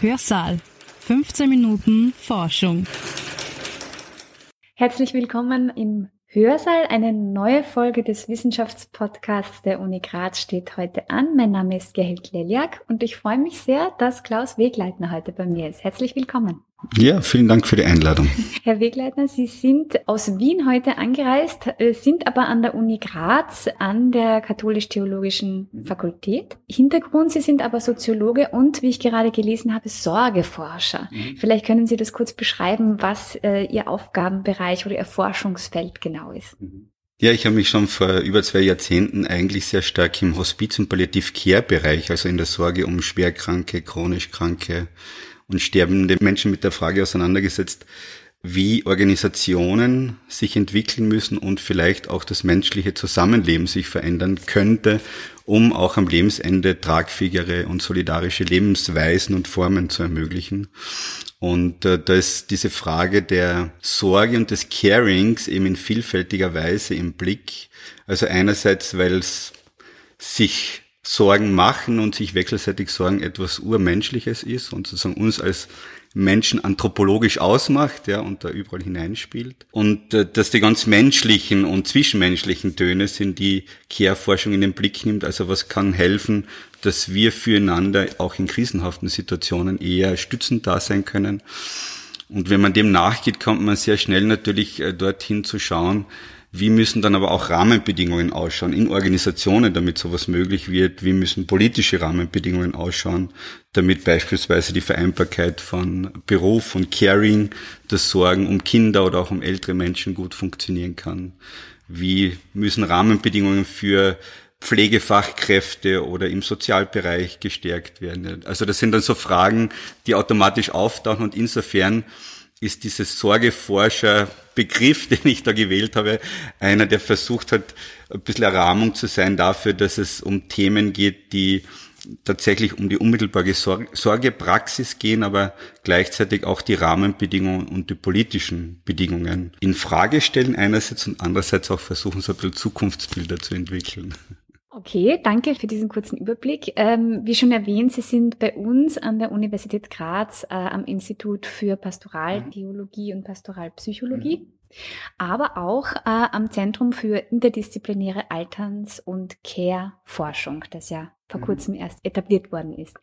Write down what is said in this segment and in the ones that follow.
Hörsaal. 15 Minuten Forschung. Herzlich willkommen im Hörsaal. Eine neue Folge des Wissenschaftspodcasts der Uni Graz steht heute an. Mein Name ist Gerhild Leliak und ich freue mich sehr, dass Klaus Wegleitner heute bei mir ist. Herzlich willkommen. Ja, vielen Dank für die Einladung. Herr Wegleitner, Sie sind aus Wien heute angereist, äh, sind aber an der Uni Graz an der Katholisch-Theologischen Fakultät. Hintergrund, Sie sind aber Soziologe und, wie ich gerade gelesen habe, Sorgeforscher. Mhm. Vielleicht können Sie das kurz beschreiben, was äh, Ihr Aufgabenbereich oder Ihr Forschungsfeld genau ist. Mhm. Ja, ich habe mich schon vor über zwei Jahrzehnten eigentlich sehr stark im Hospiz- und Palliativ-Care-Bereich, also in der Sorge um schwerkranke, chronisch kranke und sterbende Menschen mit der Frage auseinandergesetzt, wie Organisationen sich entwickeln müssen und vielleicht auch das menschliche Zusammenleben sich verändern könnte, um auch am Lebensende tragfähigere und solidarische Lebensweisen und Formen zu ermöglichen. Und äh, da ist diese Frage der Sorge und des Carings eben in vielfältiger Weise im Blick. Also einerseits, weil es sich Sorgen machen und sich wechselseitig Sorgen etwas Urmenschliches ist und sozusagen uns als Menschen anthropologisch ausmacht, ja, und da überall hineinspielt. Und äh, dass die ganz menschlichen und zwischenmenschlichen Töne sind, die Care-Forschung in den Blick nimmt. Also was kann helfen, dass wir füreinander auch in krisenhaften Situationen eher stützend da sein können. Und wenn man dem nachgeht, kommt man sehr schnell natürlich äh, dorthin zu schauen, wie müssen dann aber auch Rahmenbedingungen ausschauen in Organisationen, damit sowas möglich wird? Wie müssen politische Rahmenbedingungen ausschauen, damit beispielsweise die Vereinbarkeit von Beruf und Caring, das Sorgen um Kinder oder auch um ältere Menschen gut funktionieren kann? Wie müssen Rahmenbedingungen für Pflegefachkräfte oder im Sozialbereich gestärkt werden? Also das sind dann so Fragen, die automatisch auftauchen und insofern ist dieses Sorgeforscher-Begriff, den ich da gewählt habe, einer, der versucht hat, ein bisschen Errahmung zu sein dafür, dass es um Themen geht, die tatsächlich um die unmittelbare Sorgepraxis gehen, aber gleichzeitig auch die Rahmenbedingungen und die politischen Bedingungen in Frage stellen einerseits und andererseits auch versuchen, so ein bisschen Zukunftsbilder zu entwickeln. Okay, danke für diesen kurzen Überblick. Ähm, wie schon erwähnt, Sie sind bei uns an der Universität Graz äh, am Institut für Pastoraltheologie und Pastoralpsychologie. Mhm aber auch äh, am Zentrum für interdisziplinäre Alterns- und Care-Forschung, das ja vor mhm. kurzem erst etabliert worden ist.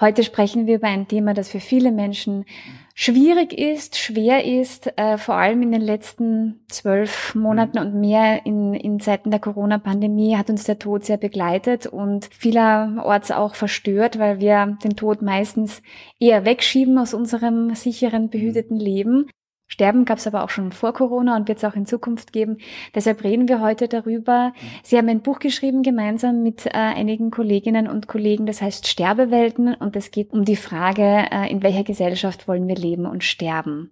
Heute sprechen wir über ein Thema, das für viele Menschen schwierig ist, schwer ist, äh, vor allem in den letzten zwölf Monaten und mehr in, in Zeiten der Corona-Pandemie hat uns der Tod sehr begleitet und vielerorts auch verstört, weil wir den Tod meistens eher wegschieben aus unserem sicheren, mhm. behüteten Leben. Sterben gab es aber auch schon vor Corona und wird es auch in Zukunft geben. Deshalb reden wir heute darüber. Sie haben ein Buch geschrieben gemeinsam mit äh, einigen Kolleginnen und Kollegen, das heißt Sterbewelten und es geht um die Frage, äh, in welcher Gesellschaft wollen wir leben und sterben.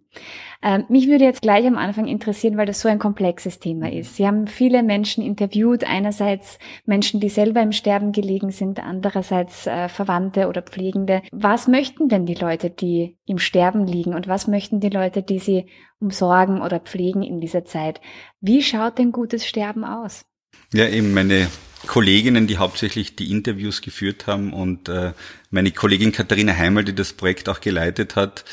Ähm, mich würde jetzt gleich am Anfang interessieren, weil das so ein komplexes Thema ist. Sie haben viele Menschen interviewt, einerseits Menschen, die selber im Sterben gelegen sind, andererseits äh, Verwandte oder Pflegende. Was möchten denn die Leute, die im Sterben liegen und was möchten die Leute, die sie umsorgen oder pflegen in dieser Zeit? Wie schaut denn gutes Sterben aus? Ja, eben meine Kolleginnen, die hauptsächlich die Interviews geführt haben und äh, meine Kollegin Katharina Heimal, die das Projekt auch geleitet hat,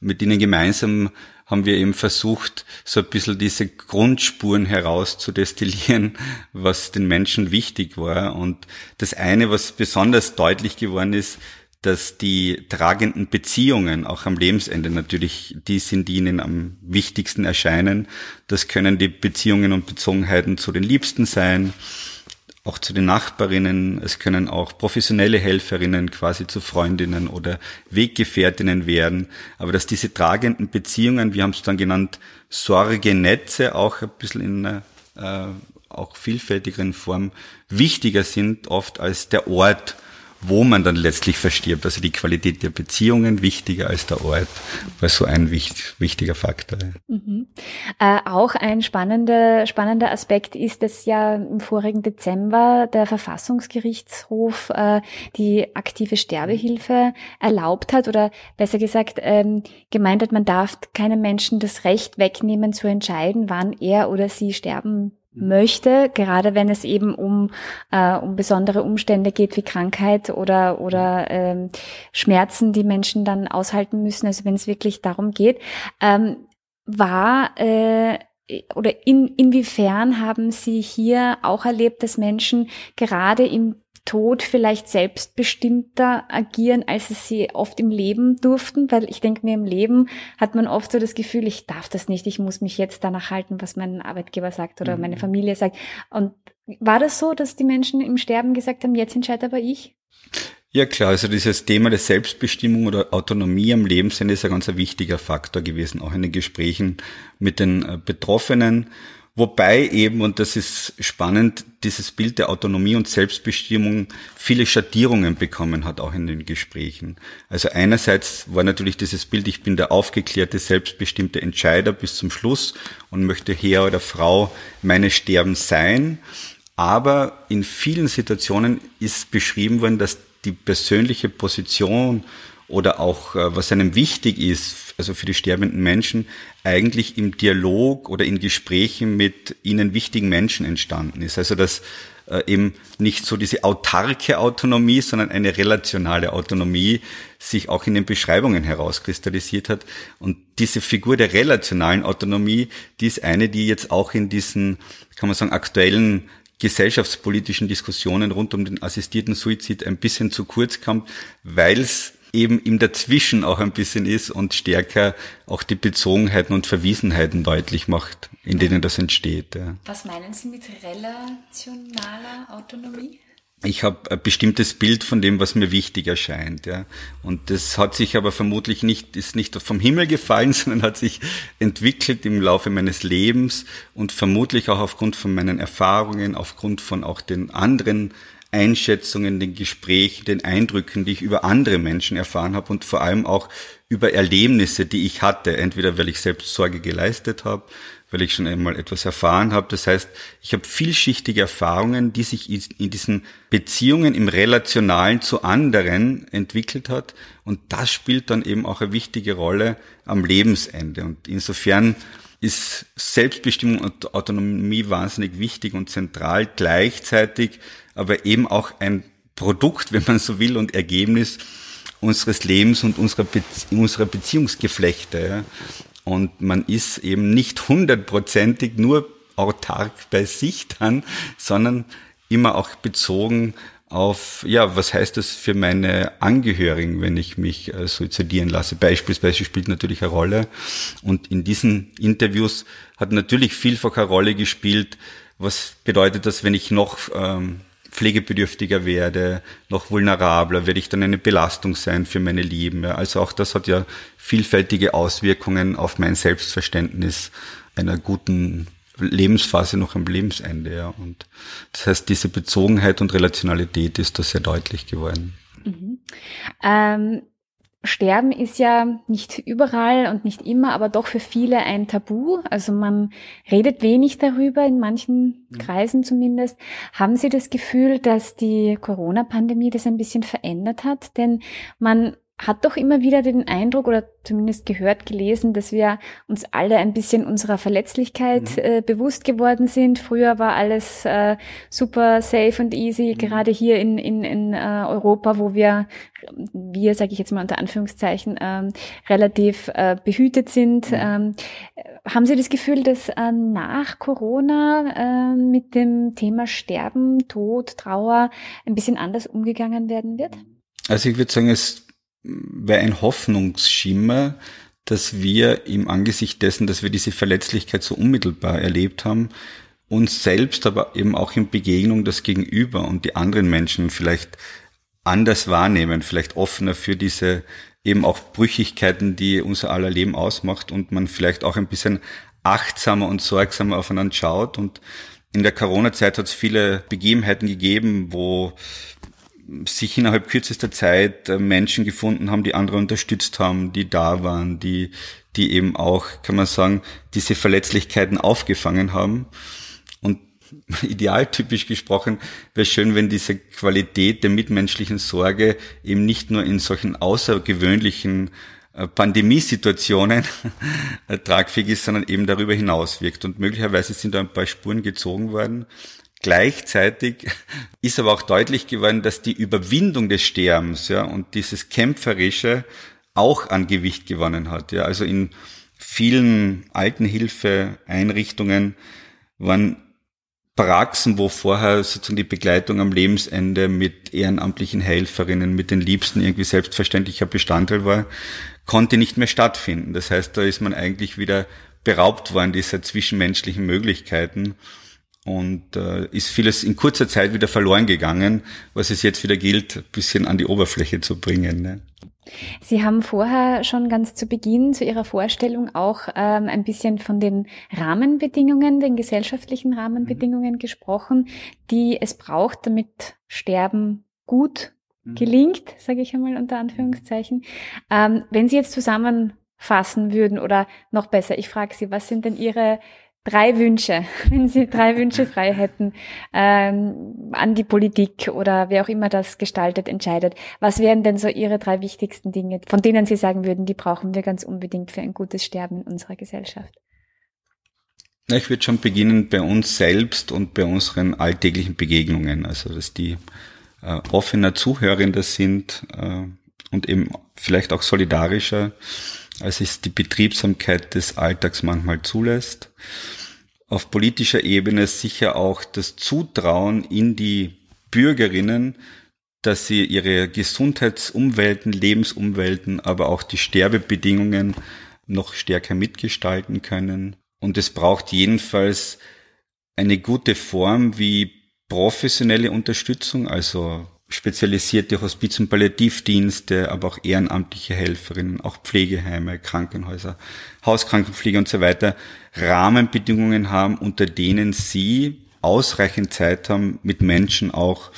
mit ihnen gemeinsam haben wir eben versucht, so ein bisschen diese Grundspuren herauszudestillieren, was den Menschen wichtig war. Und das eine, was besonders deutlich geworden ist, dass die tragenden Beziehungen auch am Lebensende natürlich die sind, die ihnen am wichtigsten erscheinen. Das können die Beziehungen und Bezogenheiten zu den Liebsten sein, auch zu den Nachbarinnen. Es können auch professionelle Helferinnen quasi zu Freundinnen oder Weggefährtinnen werden. Aber dass diese tragenden Beziehungen, wir haben es dann genannt, Sorgenetze, auch ein bisschen in einer äh, auch vielfältigeren Form wichtiger sind oft als der Ort, wo man dann letztlich verstirbt. Also die Qualität der Beziehungen wichtiger als der Ort, war so ein wichtig, wichtiger Faktor. Mhm. Äh, auch ein spannender, spannender Aspekt ist, dass ja im vorigen Dezember der Verfassungsgerichtshof äh, die aktive Sterbehilfe erlaubt hat oder besser gesagt ähm, gemeint hat, man darf keinem Menschen das Recht wegnehmen zu entscheiden, wann er oder sie sterben möchte, gerade wenn es eben um, äh, um besondere Umstände geht wie Krankheit oder, oder ähm, Schmerzen, die Menschen dann aushalten müssen, also wenn es wirklich darum geht, ähm, war äh, oder in, inwiefern haben Sie hier auch erlebt, dass Menschen gerade im Tod vielleicht selbstbestimmter agieren, als es sie oft im Leben durften, weil ich denke mir, im Leben hat man oft so das Gefühl, ich darf das nicht, ich muss mich jetzt danach halten, was mein Arbeitgeber sagt oder mhm. meine Familie sagt. Und war das so, dass die Menschen im Sterben gesagt haben, jetzt entscheide aber ich? Ja klar, also dieses Thema der Selbstbestimmung oder Autonomie am Lebensende ist ein ganz wichtiger Faktor gewesen, auch in den Gesprächen mit den äh, Betroffenen. Wobei eben, und das ist spannend, dieses Bild der Autonomie und Selbstbestimmung viele Schattierungen bekommen hat, auch in den Gesprächen. Also einerseits war natürlich dieses Bild, ich bin der aufgeklärte, selbstbestimmte Entscheider bis zum Schluss und möchte Herr oder Frau meines Sterbens sein. Aber in vielen Situationen ist beschrieben worden, dass die persönliche Position oder auch äh, was einem wichtig ist, also für die sterbenden Menschen, eigentlich im Dialog oder in Gesprächen mit ihnen wichtigen Menschen entstanden ist. Also dass äh, eben nicht so diese autarke Autonomie, sondern eine relationale Autonomie sich auch in den Beschreibungen herauskristallisiert hat. Und diese Figur der relationalen Autonomie, die ist eine, die jetzt auch in diesen, kann man sagen, aktuellen gesellschaftspolitischen Diskussionen rund um den assistierten Suizid ein bisschen zu kurz kommt, weil es eben im Dazwischen auch ein bisschen ist und stärker auch die Bezogenheiten und Verwiesenheiten deutlich macht, in denen das entsteht. Ja. Was meinen Sie mit relationaler Autonomie? ich habe ein bestimmtes Bild von dem, was mir wichtig erscheint, ja. Und das hat sich aber vermutlich nicht, ist nicht vom Himmel gefallen, sondern hat sich entwickelt im Laufe meines Lebens und vermutlich auch aufgrund von meinen Erfahrungen, aufgrund von auch den anderen Einschätzungen, den Gesprächen, den Eindrücken, die ich über andere Menschen erfahren habe und vor allem auch über Erlebnisse, die ich hatte, entweder weil ich selbst Sorge geleistet habe, weil ich schon einmal etwas erfahren habe. Das heißt, ich habe vielschichtige Erfahrungen, die sich in diesen Beziehungen im Relationalen zu anderen entwickelt hat. Und das spielt dann eben auch eine wichtige Rolle am Lebensende. Und insofern ist Selbstbestimmung und Autonomie wahnsinnig wichtig und zentral gleichzeitig, aber eben auch ein Produkt, wenn man so will, und Ergebnis unseres Lebens und unserer, Be unserer Beziehungsgeflechte. Ja. Und man ist eben nicht hundertprozentig nur autark bei sich dann, sondern immer auch bezogen auf, ja, was heißt das für meine Angehörigen, wenn ich mich äh, suizidieren lasse? Beispielsweise spielt natürlich eine Rolle. Und in diesen Interviews hat natürlich vielfach eine Rolle gespielt, was bedeutet das, wenn ich noch ähm, pflegebedürftiger werde, noch vulnerabler, werde ich dann eine Belastung sein für meine Lieben. Ja. Also auch das hat ja vielfältige Auswirkungen auf mein Selbstverständnis einer guten Lebensphase noch am Lebensende. Ja. Und das heißt, diese Bezogenheit und Relationalität ist da sehr deutlich geworden. Mhm. Ähm, Sterben ist ja nicht überall und nicht immer, aber doch für viele ein Tabu. Also man redet wenig darüber, in manchen mhm. Kreisen zumindest. Haben Sie das Gefühl, dass die Corona-Pandemie das ein bisschen verändert hat? Denn man hat doch immer wieder den Eindruck oder zumindest gehört, gelesen, dass wir uns alle ein bisschen unserer Verletzlichkeit mhm. äh, bewusst geworden sind. Früher war alles äh, super safe und easy, mhm. gerade hier in, in, in äh, Europa, wo wir, wir sage ich jetzt mal unter Anführungszeichen, ähm, relativ äh, behütet sind. Mhm. Ähm, haben Sie das Gefühl, dass äh, nach Corona äh, mit dem Thema Sterben, Tod, Trauer ein bisschen anders umgegangen werden wird? Also ich würde sagen, es wäre ein Hoffnungsschimmer, dass wir im Angesicht dessen, dass wir diese Verletzlichkeit so unmittelbar erlebt haben, uns selbst, aber eben auch in Begegnung das Gegenüber und die anderen Menschen vielleicht anders wahrnehmen, vielleicht offener für diese eben auch Brüchigkeiten, die unser aller Leben ausmacht und man vielleicht auch ein bisschen achtsamer und sorgsamer aufeinander schaut. Und in der Corona-Zeit hat es viele Begebenheiten gegeben, wo sich innerhalb kürzester Zeit äh, Menschen gefunden haben, die andere unterstützt haben, die da waren, die, die eben auch, kann man sagen, diese Verletzlichkeiten aufgefangen haben. Und idealtypisch gesprochen wäre schön, wenn diese Qualität der mitmenschlichen Sorge eben nicht nur in solchen außergewöhnlichen äh, Pandemiesituationen äh, tragfähig ist, sondern eben darüber hinaus wirkt. Und möglicherweise sind da ein paar Spuren gezogen worden. Gleichzeitig ist aber auch deutlich geworden, dass die Überwindung des Sterbens ja, und dieses Kämpferische auch an Gewicht gewonnen hat. Ja. Also in vielen Altenhilfeeinrichtungen waren Praxen, wo vorher sozusagen die Begleitung am Lebensende mit ehrenamtlichen Helferinnen, mit den Liebsten irgendwie selbstverständlicher Bestandteil war, konnte nicht mehr stattfinden. Das heißt, da ist man eigentlich wieder beraubt worden dieser zwischenmenschlichen Möglichkeiten und äh, ist vieles in kurzer Zeit wieder verloren gegangen, was es jetzt wieder gilt, ein bisschen an die Oberfläche zu bringen. Ne? Sie haben vorher schon ganz zu Beginn zu Ihrer Vorstellung auch ähm, ein bisschen von den Rahmenbedingungen, den gesellschaftlichen Rahmenbedingungen mhm. gesprochen, die es braucht, damit Sterben gut mhm. gelingt, sage ich einmal unter Anführungszeichen. Ähm, wenn Sie jetzt zusammenfassen würden oder noch besser, ich frage Sie, was sind denn Ihre drei Wünsche, wenn Sie drei Wünsche frei hätten ähm, an die Politik oder wer auch immer das gestaltet, entscheidet, was wären denn so Ihre drei wichtigsten Dinge, von denen Sie sagen würden, die brauchen wir ganz unbedingt für ein gutes Sterben in unserer Gesellschaft? Ich würde schon beginnen bei uns selbst und bei unseren alltäglichen Begegnungen, also dass die äh, offener Zuhörender sind äh, und eben vielleicht auch solidarischer als es die Betriebsamkeit des Alltags manchmal zulässt. Auf politischer Ebene sicher auch das Zutrauen in die Bürgerinnen, dass sie ihre Gesundheitsumwelten, Lebensumwelten, aber auch die Sterbebedingungen noch stärker mitgestalten können. Und es braucht jedenfalls eine gute Form wie professionelle Unterstützung, also spezialisierte Hospiz- und Palliativdienste, aber auch ehrenamtliche Helferinnen, auch Pflegeheime, Krankenhäuser, Hauskrankenpflege und so weiter Rahmenbedingungen haben, unter denen sie ausreichend Zeit haben, mit Menschen auch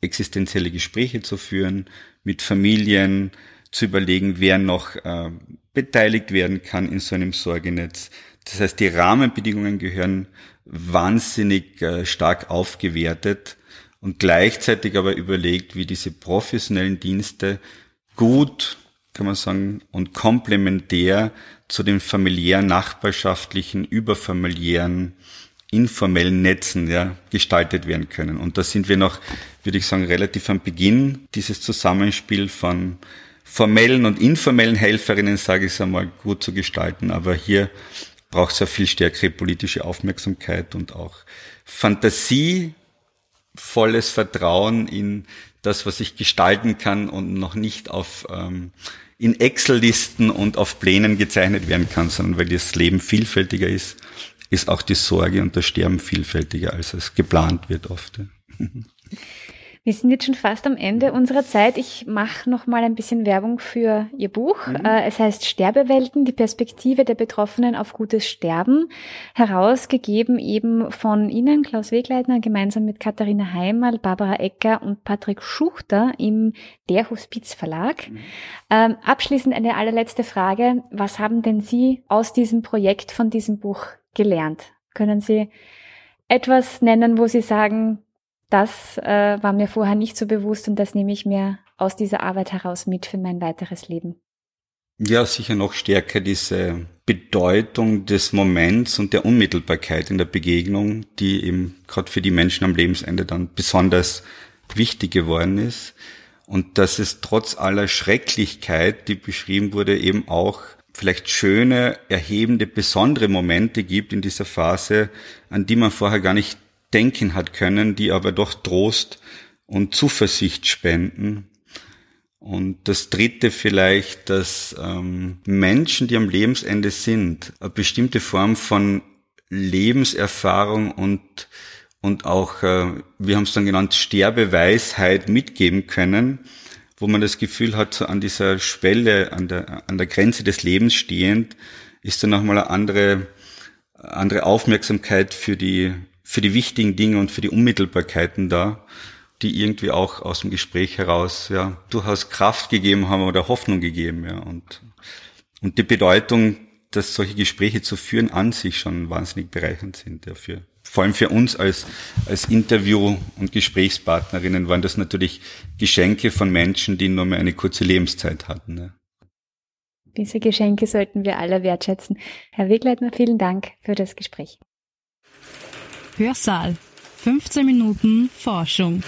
existenzielle Gespräche zu führen, mit Familien zu überlegen, wer noch äh, beteiligt werden kann in so einem Sorgenetz. Das heißt, die Rahmenbedingungen gehören wahnsinnig äh, stark aufgewertet und gleichzeitig aber überlegt, wie diese professionellen Dienste gut, kann man sagen, und komplementär zu den familiären, nachbarschaftlichen, überfamiliären, informellen Netzen ja, gestaltet werden können. Und da sind wir noch, würde ich sagen, relativ am Beginn dieses Zusammenspiel von formellen und informellen Helferinnen, sage ich es einmal, gut zu gestalten. Aber hier braucht es ja viel stärkere politische Aufmerksamkeit und auch Fantasie volles Vertrauen in das, was ich gestalten kann und noch nicht auf ähm, in Excel-Listen und auf Plänen gezeichnet werden kann, sondern weil das Leben vielfältiger ist, ist auch die Sorge und das Sterben vielfältiger, als es geplant wird oft. Wir sind jetzt schon fast am Ende unserer Zeit. Ich mache noch mal ein bisschen Werbung für Ihr Buch. Mhm. Äh, es heißt Sterbewelten, die Perspektive der Betroffenen auf gutes Sterben. Herausgegeben eben von Ihnen, Klaus Wegleitner, gemeinsam mit Katharina Heimal, Barbara Ecker und Patrick Schuchter im Der Hospiz Verlag. Mhm. Ähm, abschließend eine allerletzte Frage. Was haben denn Sie aus diesem Projekt, von diesem Buch gelernt? Können Sie etwas nennen, wo Sie sagen, das äh, war mir vorher nicht so bewusst und das nehme ich mir aus dieser Arbeit heraus mit für mein weiteres Leben. Ja, sicher noch stärker diese Bedeutung des Moments und der Unmittelbarkeit in der Begegnung, die eben gerade für die Menschen am Lebensende dann besonders wichtig geworden ist. Und dass es trotz aller Schrecklichkeit, die beschrieben wurde, eben auch vielleicht schöne, erhebende, besondere Momente gibt in dieser Phase, an die man vorher gar nicht denken hat können, die aber doch Trost und Zuversicht spenden. Und das Dritte vielleicht, dass ähm, Menschen, die am Lebensende sind, eine bestimmte Form von Lebenserfahrung und und auch, äh, wir haben es dann genannt, Sterbeweisheit mitgeben können, wo man das Gefühl hat, so an dieser Schwelle, an der, an der Grenze des Lebens stehend, ist dann nochmal eine andere, andere Aufmerksamkeit für die, für die wichtigen Dinge und für die Unmittelbarkeiten da, die irgendwie auch aus dem Gespräch heraus ja durchaus Kraft gegeben haben oder Hoffnung gegeben, ja und und die Bedeutung, dass solche Gespräche zu führen an sich schon wahnsinnig bereichernd sind dafür. Vor allem für uns als, als Interview- und Gesprächspartnerinnen waren das natürlich Geschenke von Menschen, die nur mehr eine kurze Lebenszeit hatten. Ne? Diese Geschenke sollten wir alle wertschätzen. Herr Wegleitner, vielen Dank für das Gespräch. Hörsaal. 15 Minuten Forschung.